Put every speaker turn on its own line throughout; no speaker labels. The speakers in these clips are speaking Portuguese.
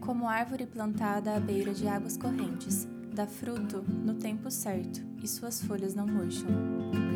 como árvore plantada à beira de águas correntes, dá fruto no tempo certo e suas folhas não murcham.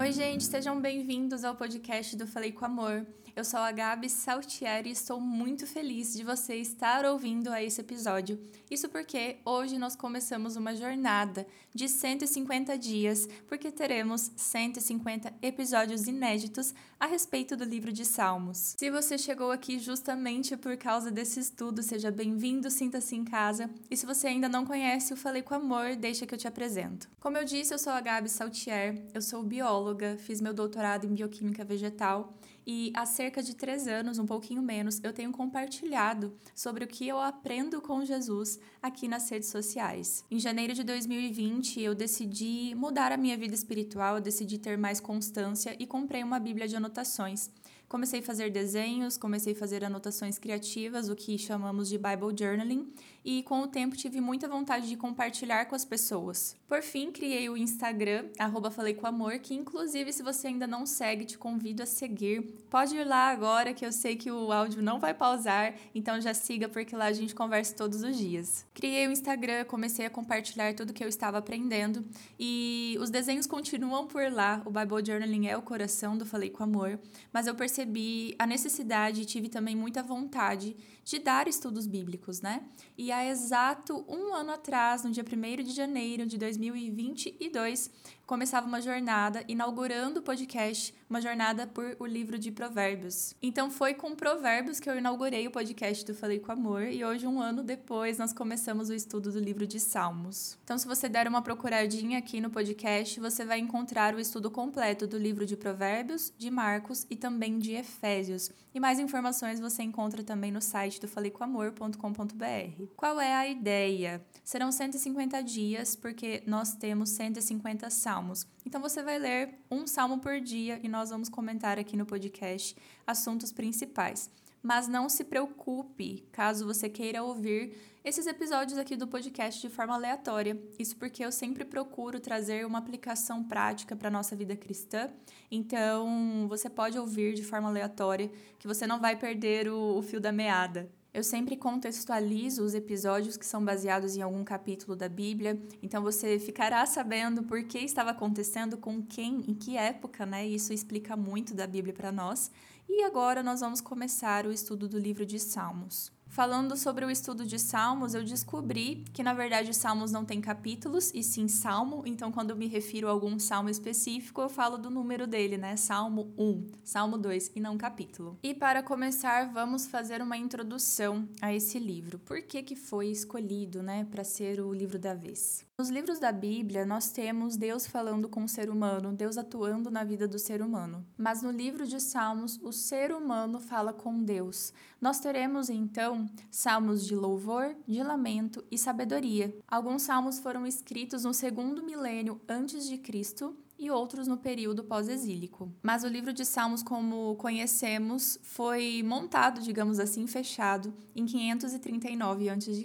Oi, gente, sejam bem-vindos ao podcast do Falei com Amor. Eu sou a Gabi Saltieri e estou muito feliz de você estar ouvindo a esse episódio. Isso porque hoje nós começamos uma jornada de 150 dias, porque teremos 150 episódios inéditos a respeito do livro de Salmos. Se você chegou aqui justamente por causa desse estudo, seja bem-vindo, sinta-se em casa. E se você ainda não conhece o Falei com Amor, deixa que eu te apresento. Como eu disse, eu sou a Gabi Saltier, eu sou bióloga, fiz meu doutorado em bioquímica vegetal e há cerca de três anos, um pouquinho menos, eu tenho compartilhado sobre o que eu aprendo com Jesus aqui nas redes sociais. Em janeiro de 2020, eu decidi mudar a minha vida espiritual, eu decidi ter mais constância e comprei uma Bíblia de anotações. Comecei a fazer desenhos, comecei a fazer anotações criativas, o que chamamos de Bible Journaling, e com o tempo tive muita vontade de compartilhar com as pessoas. Por fim, criei o Instagram, arroba Falei com Amor, que inclusive se você ainda não segue, te convido a seguir. Pode ir lá agora, que eu sei que o áudio não vai pausar, então já siga, porque lá a gente conversa todos os dias. Criei o Instagram, comecei a compartilhar tudo que eu estava aprendendo, e os desenhos continuam por lá, o Bible Journaling é o coração do Falei com Amor, mas eu percebi a necessidade e tive também muita vontade de dar estudos bíblicos, né? E há exato um ano atrás, no dia 1 de janeiro de 2022, começava uma jornada inaugurando o podcast, uma jornada por o livro de Provérbios. Então foi com Provérbios que eu inaugurei o podcast do Falei com Amor e hoje, um ano depois, nós começamos o estudo do livro de Salmos. Então, se você der uma procuradinha aqui no podcast, você vai encontrar o estudo completo do livro de Provérbios, de Marcos e também de Efésios. E mais informações você encontra também no site do faleicomamor.com.br. Qual é a ideia? Serão 150 dias, porque nós temos 150 salmos salmos. Então você vai ler um salmo por dia e nós vamos comentar aqui no podcast assuntos principais. Mas não se preocupe caso você queira ouvir esses episódios aqui do podcast de forma aleatória. Isso porque eu sempre procuro trazer uma aplicação prática para a nossa vida cristã. Então você pode ouvir de forma aleatória, que você não vai perder o, o fio da meada. Eu sempre contextualizo os episódios que são baseados em algum capítulo da Bíblia, então você ficará sabendo por que estava acontecendo, com quem, em que época, né? Isso explica muito da Bíblia para nós. E agora nós vamos começar o estudo do livro de Salmos. Falando sobre o estudo de Salmos, eu descobri que na verdade Salmos não tem capítulos e sim salmo, então quando eu me refiro a algum salmo específico, eu falo do número dele, né? Salmo 1, Salmo 2 e não capítulo. E para começar, vamos fazer uma introdução a esse livro. Por que que foi escolhido, né, para ser o livro da vez? Nos livros da Bíblia, nós temos Deus falando com o ser humano, Deus atuando na vida do ser humano. Mas no livro de Salmos, o ser humano fala com Deus. Nós teremos então salmos de louvor, de lamento e sabedoria. Alguns salmos foram escritos no segundo milênio antes de Cristo e outros no período pós-exílico. Mas o livro de Salmos, como conhecemos, foi montado, digamos assim, fechado em 539 a.C.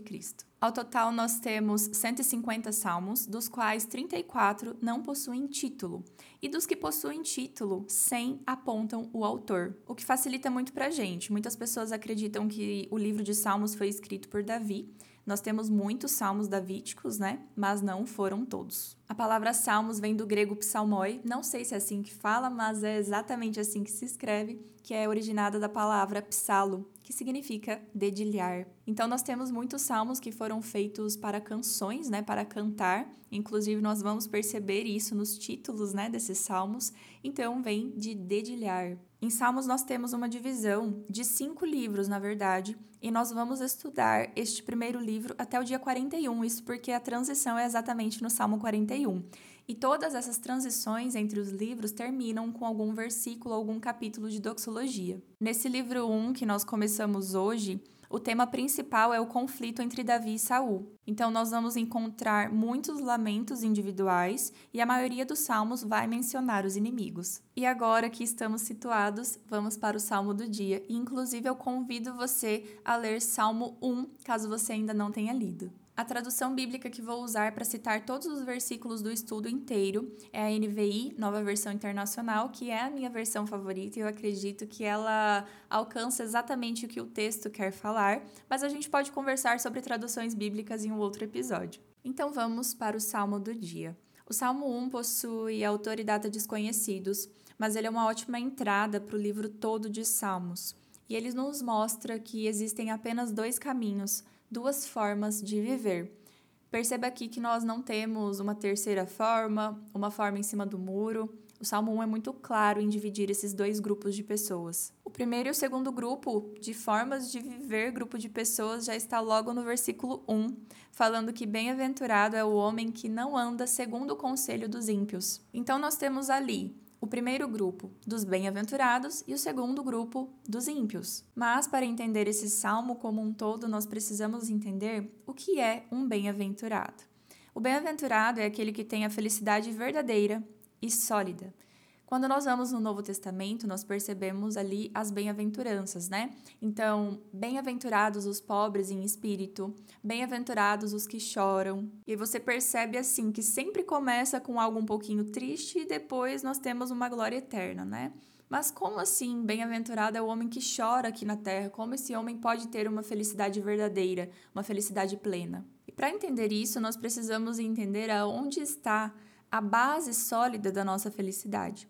Ao total, nós temos 150 salmos, dos quais 34 não possuem título. E dos que possuem título, 100 apontam o autor, o que facilita muito para a gente. Muitas pessoas acreditam que o livro de Salmos foi escrito por Davi. Nós temos muitos salmos davídicos, né? Mas não foram todos. A palavra salmos vem do grego psalmoi, não sei se é assim que fala, mas é exatamente assim que se escreve, que é originada da palavra psalo, que significa dedilhar. Então nós temos muitos salmos que foram feitos para canções, né, para cantar. Inclusive nós vamos perceber isso nos títulos, né, desses salmos. Então vem de dedilhar. Em Salmos nós temos uma divisão de cinco livros, na verdade, e nós vamos estudar este primeiro livro até o dia 41, isso porque a transição é exatamente no Salmo 41. E todas essas transições entre os livros terminam com algum versículo ou algum capítulo de doxologia. Nesse livro 1 que nós começamos hoje, o tema principal é o conflito entre Davi e Saul. Então nós vamos encontrar muitos lamentos individuais e a maioria dos salmos vai mencionar os inimigos. E agora que estamos situados, vamos para o salmo do dia. E, inclusive eu convido você a ler Salmo 1, caso você ainda não tenha lido. A tradução bíblica que vou usar para citar todos os versículos do estudo inteiro é a NVI, Nova Versão Internacional, que é a minha versão favorita e eu acredito que ela alcança exatamente o que o texto quer falar, mas a gente pode conversar sobre traduções bíblicas em um outro episódio. Então vamos para o salmo do dia. O Salmo 1 possui autor e data desconhecidos, mas ele é uma ótima entrada para o livro todo de Salmos. E ele nos mostra que existem apenas dois caminhos, duas formas de viver. Perceba aqui que nós não temos uma terceira forma, uma forma em cima do muro. O Salmo 1 é muito claro em dividir esses dois grupos de pessoas. O primeiro e o segundo grupo de formas de viver grupo de pessoas já está logo no versículo 1, falando que bem-aventurado é o homem que não anda segundo o conselho dos ímpios. Então nós temos ali o primeiro grupo dos bem-aventurados e o segundo grupo dos ímpios. Mas para entender esse salmo como um todo, nós precisamos entender o que é um bem-aventurado. O bem-aventurado é aquele que tem a felicidade verdadeira e sólida. Quando nós vamos no Novo Testamento, nós percebemos ali as bem-aventuranças, né? Então, bem-aventurados os pobres em espírito, bem-aventurados os que choram. E você percebe assim que sempre começa com algo um pouquinho triste e depois nós temos uma glória eterna, né? Mas como assim, bem-aventurado é o homem que chora aqui na terra? Como esse homem pode ter uma felicidade verdadeira, uma felicidade plena? E para entender isso, nós precisamos entender aonde está a base sólida da nossa felicidade.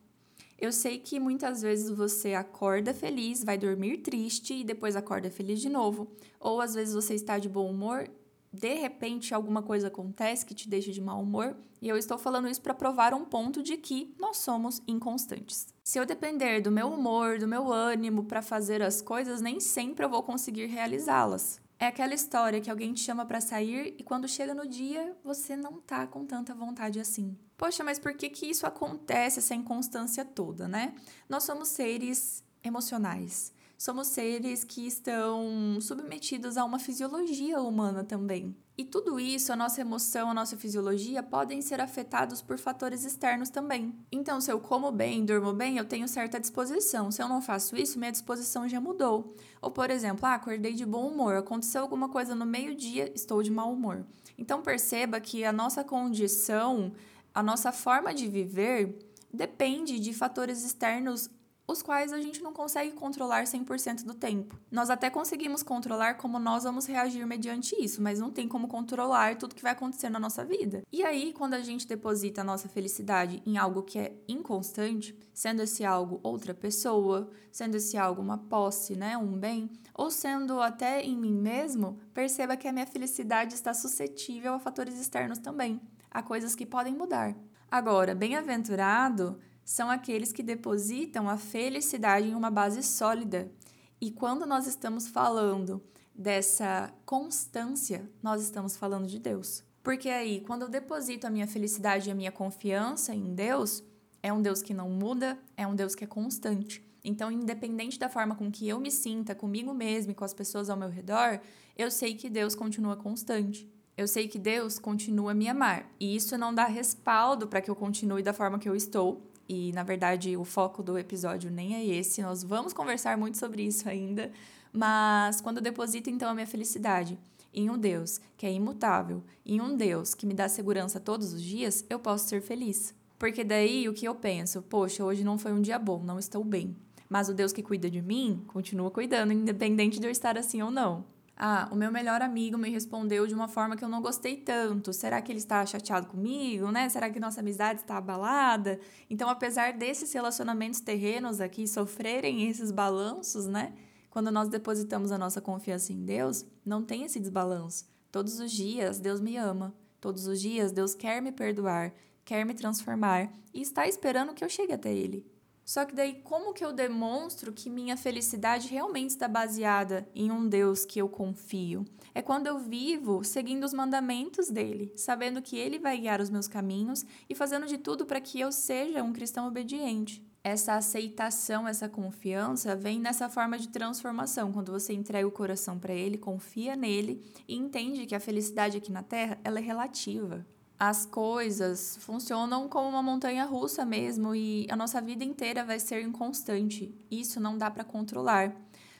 Eu sei que muitas vezes você acorda feliz, vai dormir triste e depois acorda feliz de novo. Ou às vezes você está de bom humor, de repente alguma coisa acontece que te deixa de mau humor. E eu estou falando isso para provar um ponto de que nós somos inconstantes. Se eu depender do meu humor, do meu ânimo para fazer as coisas, nem sempre eu vou conseguir realizá-las. É aquela história que alguém te chama para sair e quando chega no dia você não tá com tanta vontade assim. Poxa, mas por que que isso acontece essa inconstância toda, né? Nós somos seres emocionais. Somos seres que estão submetidos a uma fisiologia humana também. E tudo isso, a nossa emoção, a nossa fisiologia, podem ser afetados por fatores externos também. Então, se eu como bem, durmo bem, eu tenho certa disposição. Se eu não faço isso, minha disposição já mudou. Ou, por exemplo, ah, acordei de bom humor, aconteceu alguma coisa no meio-dia, estou de mau humor. Então, perceba que a nossa condição, a nossa forma de viver, depende de fatores externos os quais a gente não consegue controlar 100% do tempo. Nós até conseguimos controlar como nós vamos reagir mediante isso, mas não tem como controlar tudo que vai acontecer na nossa vida. E aí, quando a gente deposita a nossa felicidade em algo que é inconstante, sendo esse algo outra pessoa, sendo esse algo uma posse, né, um bem, ou sendo até em mim mesmo, perceba que a minha felicidade está suscetível a fatores externos também, a coisas que podem mudar. Agora, bem-aventurado são aqueles que depositam a felicidade em uma base sólida. E quando nós estamos falando dessa constância, nós estamos falando de Deus. Porque aí, quando eu deposito a minha felicidade e a minha confiança em Deus, é um Deus que não muda, é um Deus que é constante. Então, independente da forma com que eu me sinta comigo mesmo e com as pessoas ao meu redor, eu sei que Deus continua constante. Eu sei que Deus continua a me amar. E isso não dá respaldo para que eu continue da forma que eu estou, e na verdade o foco do episódio nem é esse, nós vamos conversar muito sobre isso ainda, mas quando eu deposito então a minha felicidade em um Deus que é imutável, em um Deus que me dá segurança todos os dias, eu posso ser feliz. Porque daí o que eu penso, poxa, hoje não foi um dia bom, não estou bem. Mas o Deus que cuida de mim continua cuidando, independente de eu estar assim ou não. Ah, o meu melhor amigo me respondeu de uma forma que eu não gostei tanto. Será que ele está chateado comigo, né? Será que nossa amizade está abalada? Então, apesar desses relacionamentos terrenos aqui sofrerem esses balanços, né? Quando nós depositamos a nossa confiança em Deus, não tem esse desbalanço. Todos os dias Deus me ama. Todos os dias Deus quer me perdoar, quer me transformar e está esperando que eu chegue até Ele. Só que daí, como que eu demonstro que minha felicidade realmente está baseada em um Deus que eu confio? É quando eu vivo seguindo os mandamentos dele, sabendo que ele vai guiar os meus caminhos e fazendo de tudo para que eu seja um cristão obediente. Essa aceitação, essa confiança vem nessa forma de transformação, quando você entrega o coração para ele, confia nele e entende que a felicidade aqui na terra ela é relativa as coisas funcionam como uma montanha russa mesmo e a nossa vida inteira vai ser inconstante. Isso não dá para controlar.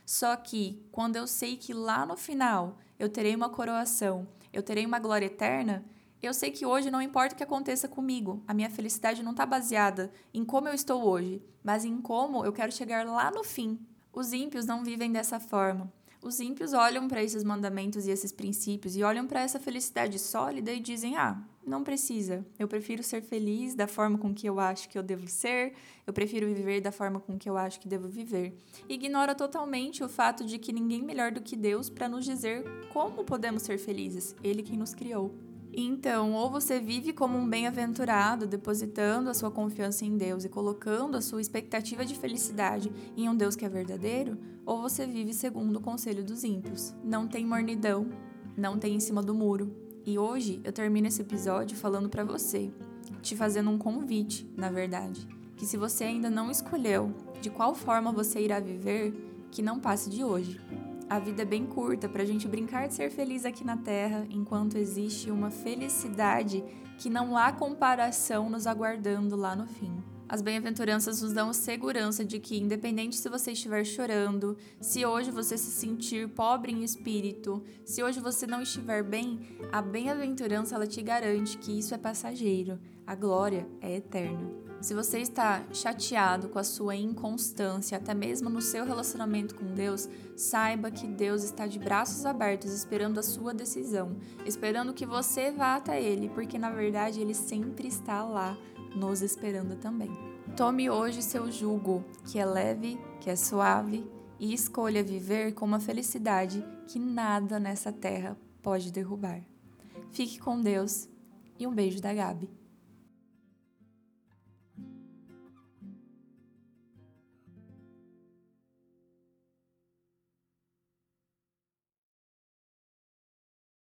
Só que quando eu sei que lá no final eu terei uma coroação, eu terei uma glória eterna, eu sei que hoje não importa o que aconteça comigo, a minha felicidade não está baseada em como eu estou hoje, mas em como eu quero chegar lá no fim. Os ímpios não vivem dessa forma. Os ímpios olham para esses mandamentos e esses princípios e olham para essa felicidade sólida e dizem: ah, não precisa. Eu prefiro ser feliz da forma com que eu acho que eu devo ser, eu prefiro viver da forma com que eu acho que devo viver. Ignora totalmente o fato de que ninguém melhor do que Deus para nos dizer como podemos ser felizes, Ele quem nos criou. Então, ou você vive como um bem-aventurado, depositando a sua confiança em Deus e colocando a sua expectativa de felicidade em um Deus que é verdadeiro, ou você vive segundo o conselho dos ímpios. Não tem mornidão, não tem em cima do muro. E hoje eu termino esse episódio falando para você, te fazendo um convite, na verdade, que se você ainda não escolheu de qual forma você irá viver, que não passe de hoje. A vida é bem curta para a gente brincar de ser feliz aqui na Terra, enquanto existe uma felicidade que não há comparação nos aguardando lá no fim. As bem-aventuranças nos dão segurança de que, independente se você estiver chorando, se hoje você se sentir pobre em espírito, se hoje você não estiver bem, a bem-aventurança ela te garante que isso é passageiro, a glória é eterna. Se você está chateado com a sua inconstância, até mesmo no seu relacionamento com Deus, saiba que Deus está de braços abertos esperando a sua decisão, esperando que você vá até Ele, porque na verdade Ele sempre está lá nos esperando também. Tome hoje seu jugo, que é leve, que é suave, e escolha viver com uma felicidade que nada nessa terra pode derrubar. Fique com Deus e um beijo da Gabi.